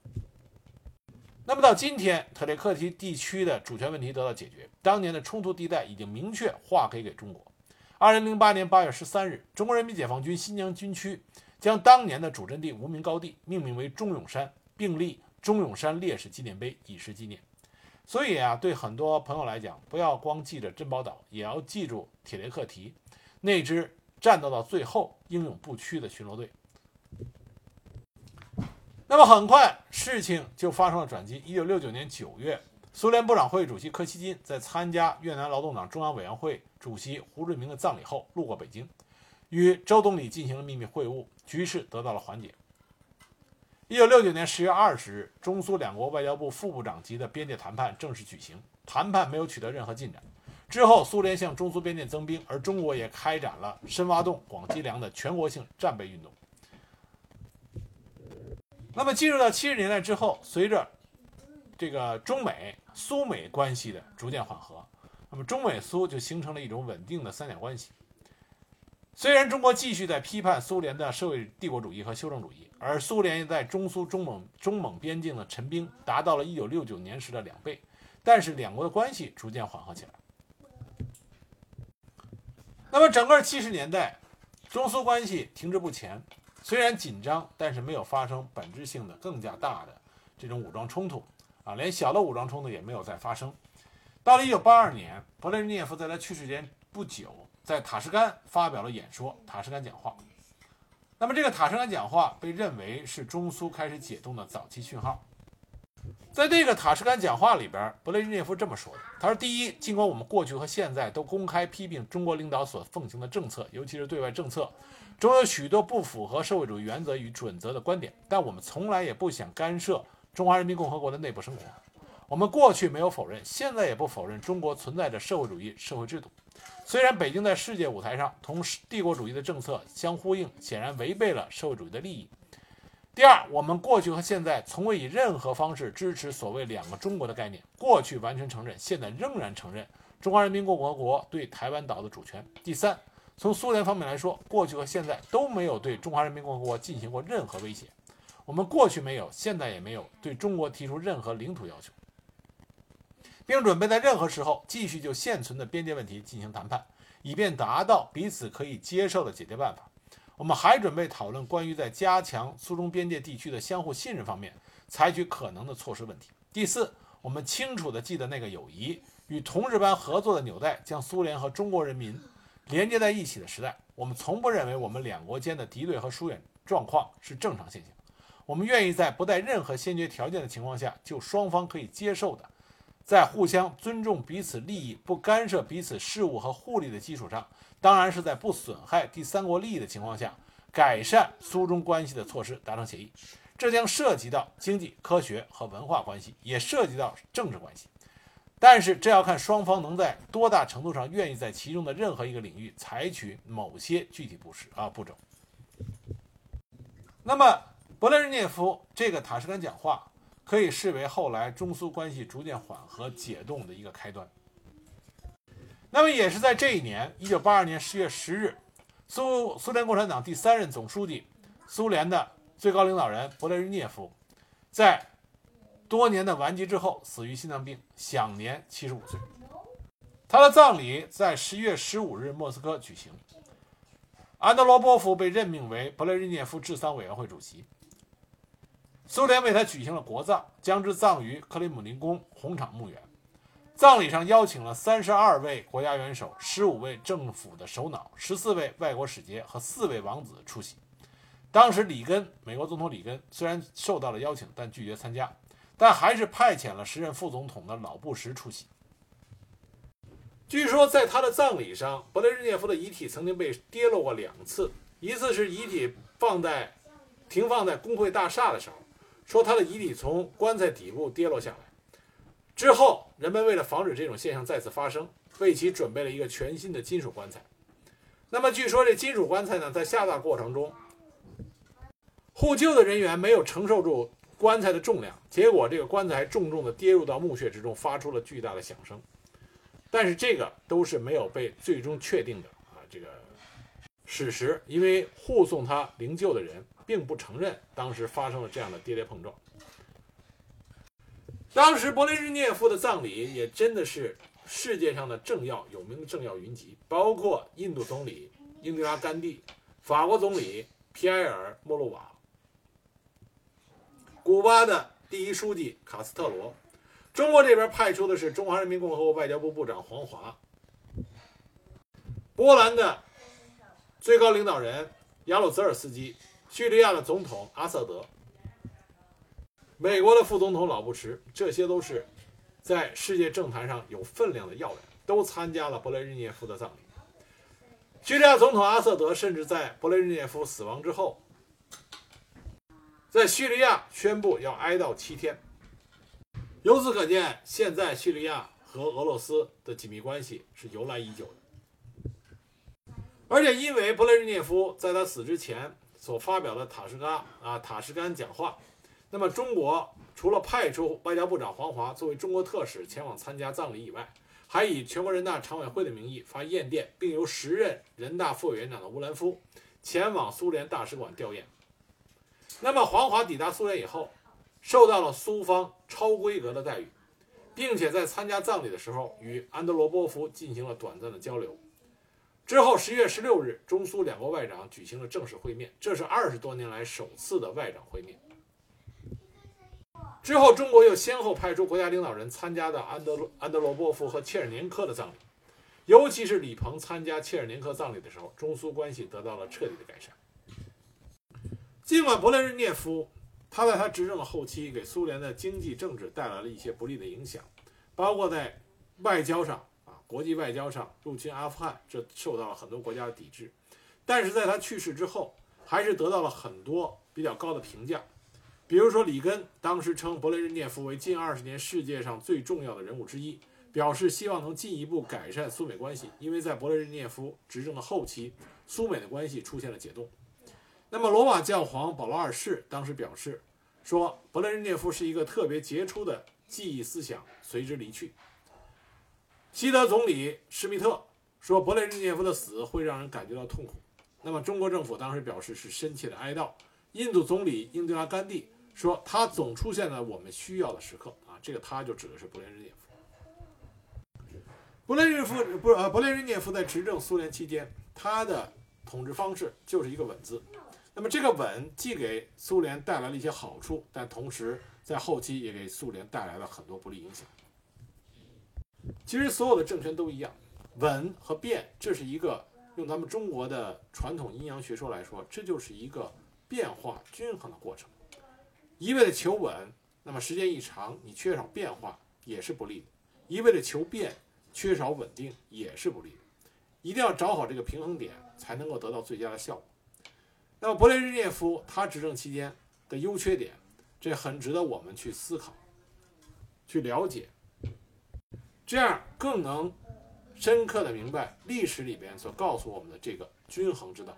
[SPEAKER 1] 那么到今天，特列克提地区的主权问题得到解决，当年的冲突地带已经明确划给给中国。二零零八年八月十三日，中国人民解放军新疆军区将当年的主阵地无名高地命名为钟永山，并立钟永山烈士纪念碑以示纪念。所以啊，对很多朋友来讲，不要光记着珍宝岛，也要记住铁列克提那支战斗到最后、英勇不屈的巡逻队。那么很快，事情就发生了转机。一九六九年九月，苏联部长会议主席柯西金在参加越南劳动党中央委员会主席胡志明的葬礼后，路过北京，与周总理进行了秘密会晤，局势得到了缓解。一九六九年十月二十日，中苏两国外交部副部长级的边界谈判正式举行。谈判没有取得任何进展。之后，苏联向中苏边界增兵，而中国也开展了深挖洞、广积粮的全国性战备运动。那么，进入到七十年代之后，随着这个中美、苏美关系的逐渐缓和，那么中美苏就形成了一种稳定的三角关系。虽然中国继续在批判苏联的社会帝国主义和修正主义，而苏联在中苏中蒙中蒙边境的陈兵达到了1969年时的两倍，但是两国的关系逐渐缓和起来。那么整个70年代，中苏关系停滞不前，虽然紧张，但是没有发生本质性的更加大的这种武装冲突啊，连小的武装冲突也没有再发生。到了1982年，勃列日涅夫在他去世前不久。在塔什干发表了演说，塔什干讲话。那么这个塔什干讲话被认为是中苏开始解冻的早期讯号。在这个塔什干讲话里边，勃列日涅夫这么说的：“他说，第一，尽管我们过去和现在都公开批评中国领导所奉行的政策，尤其是对外政策中有许多不符合社会主义原则与准则的观点，但我们从来也不想干涉中华人民共和国的内部生活。我们过去没有否认，现在也不否认中国存在着社会主义社会制度。虽然北京在世界舞台上同帝国主义的政策相呼应，显然违背了社会主义的利益。第二，我们过去和现在从未以任何方式支持所谓“两个中国”的概念。过去完全承认，现在仍然承认中华人民共和国对台湾岛的主权。第三，从苏联方面来说，过去和现在都没有对中华人民共和国进行过任何威胁。我们过去没有，现在也没有对中国提出任何领土要求，并准备在任何时候继续就现存的边界问题进行谈判，以便达到彼此可以接受的解决办法。我们还准备讨论关于在加强苏中边界地区的相互信任方面采取可能的措施问题。第四，我们清楚地记得那个友谊与同志般合作的纽带将苏联和中国人民连接在一起的时代。我们从不认为我们两国间的敌对和疏远状况是正常现象。我们愿意在不带任何先决条件的情况下，就双方可以接受的，在互相尊重彼此利益、不干涉彼此事务和互利的基础上。当然是在不损害第三国利益的情况下，改善苏中关系的措施达成协议，这将涉及到经济、科学和文化关系，也涉及到政治关系。但是这要看双方能在多大程度上愿意在其中的任何一个领域采取某些具体步式啊步骤。那么，勃列日涅夫这个塔什干讲话可以视为后来中苏关系逐渐缓和解冻的一个开端。那么也是在这一年，一九八二年十月十日，苏苏联共产党第三任总书记、苏联的最高领导人勃列日涅夫，在多年的顽疾之后死于心脏病，享年七十五岁。他的葬礼在十一月十五日莫斯科举行。安德罗波夫被任命为勃列日涅夫治丧委员会主席。苏联为他举行了国葬，将之葬于克里姆林宫红场墓园。葬礼上邀请了三十二位国家元首、十五位政府的首脑、十四位外国使节和四位王子出席。当时，里根，美国总统里根虽然受到了邀请，但拒绝参加，但还是派遣了时任副总统的老布什出席。据说，在他的葬礼上，勃列日涅夫的遗体曾经被跌落过两次，一次是遗体放在停放在工会大厦的时候，说他的遗体从棺材底部跌落下来。之后，人们为了防止这种现象再次发生，为其准备了一个全新的金属棺材。那么，据说这金属棺材呢，在下葬过程中，护救的人员没有承受住棺材的重量，结果这个棺材重重地跌入到墓穴之中，发出了巨大的响声。但是，这个都是没有被最终确定的啊，这个史实，因为护送他灵柩的人并不承认当时发生了这样的跌跌碰撞。当时勃列日涅夫的葬礼也真的是世界上的政要有名的政要云集，包括印度总理英迪拉·甘地、法国总理皮埃尔·莫洛瓦、古巴的第一书记卡斯特罗，中国这边派出的是中华人民共和国外交部部长黄华，波兰的最高领导人亚鲁泽尔斯基，叙利亚的总统阿萨德。美国的副总统老布什，这些都是在世界政坛上有分量的要人，都参加了勃列日涅夫的葬礼。叙利亚总统阿萨德甚至在勃列日涅夫死亡之后，在叙利亚宣布要哀悼七天。由此可见，现在叙利亚和俄罗斯的紧密关系是由来已久的。而且，因为勃列日涅夫在他死之前所发表的塔什干啊塔什干讲话。那么，中国除了派出外交部长黄华作为中国特使前往参加葬礼以外，还以全国人大常委会的名义发唁电，并由时任人大副委员长的乌兰夫前往苏联大使馆吊唁。那么，黄华抵达苏联以后，受到了苏方超规格的待遇，并且在参加葬礼的时候与安德罗波夫进行了短暂的交流。之后，十月十六日，中苏两国外长举行了正式会面，这是二十多年来首次的外长会面。之后，中国又先后派出国家领导人参加的安德罗安德罗波夫和切尔年科的葬礼，尤其是李鹏参加切尔年科葬礼的时候，中苏关系得到了彻底的改善。尽管勃列日涅夫他在他执政的后期给苏联的经济政治带来了一些不利的影响，包括在外交上，国际外交上入侵阿富汗，这受到了很多国家的抵制，但是在他去世之后，还是得到了很多比较高的评价。比如说里根当时称勃列日涅夫为近二十年世界上最重要的人物之一，表示希望能进一步改善苏美关系，因为在勃列日涅夫执政的后期，苏美的关系出现了解冻。那么罗马教皇保罗二世当时表示说，勃列日涅夫是一个特别杰出的记忆思想，随之离去。西德总理施密特说，勃列日涅夫的死会让人感觉到痛苦。那么中国政府当时表示是深切的哀悼。印度总理英迪拉甘地说，他总出现在我们需要的时刻啊，这个他就指的是勃列日涅夫。勃列日夫不呃，勃列日涅夫在执政苏联期间，他的统治方式就是一个稳字。那么这个稳既给苏联带来了一些好处，但同时在后期也给苏联带来了很多不利影响。其实所有的政权都一样，稳和变，这是一个用咱们中国的传统阴阳学说来说，这就是一个变化均衡的过程。一味的求稳，那么时间一长，你缺少变化也是不利的；一味的求变，缺少稳定也是不利的。一定要找好这个平衡点，才能够得到最佳的效果。那么勃列日涅夫他执政期间的优缺点，这很值得我们去思考、去了解。这样更能深刻的明白历史里边所告诉我们的这个均衡之道。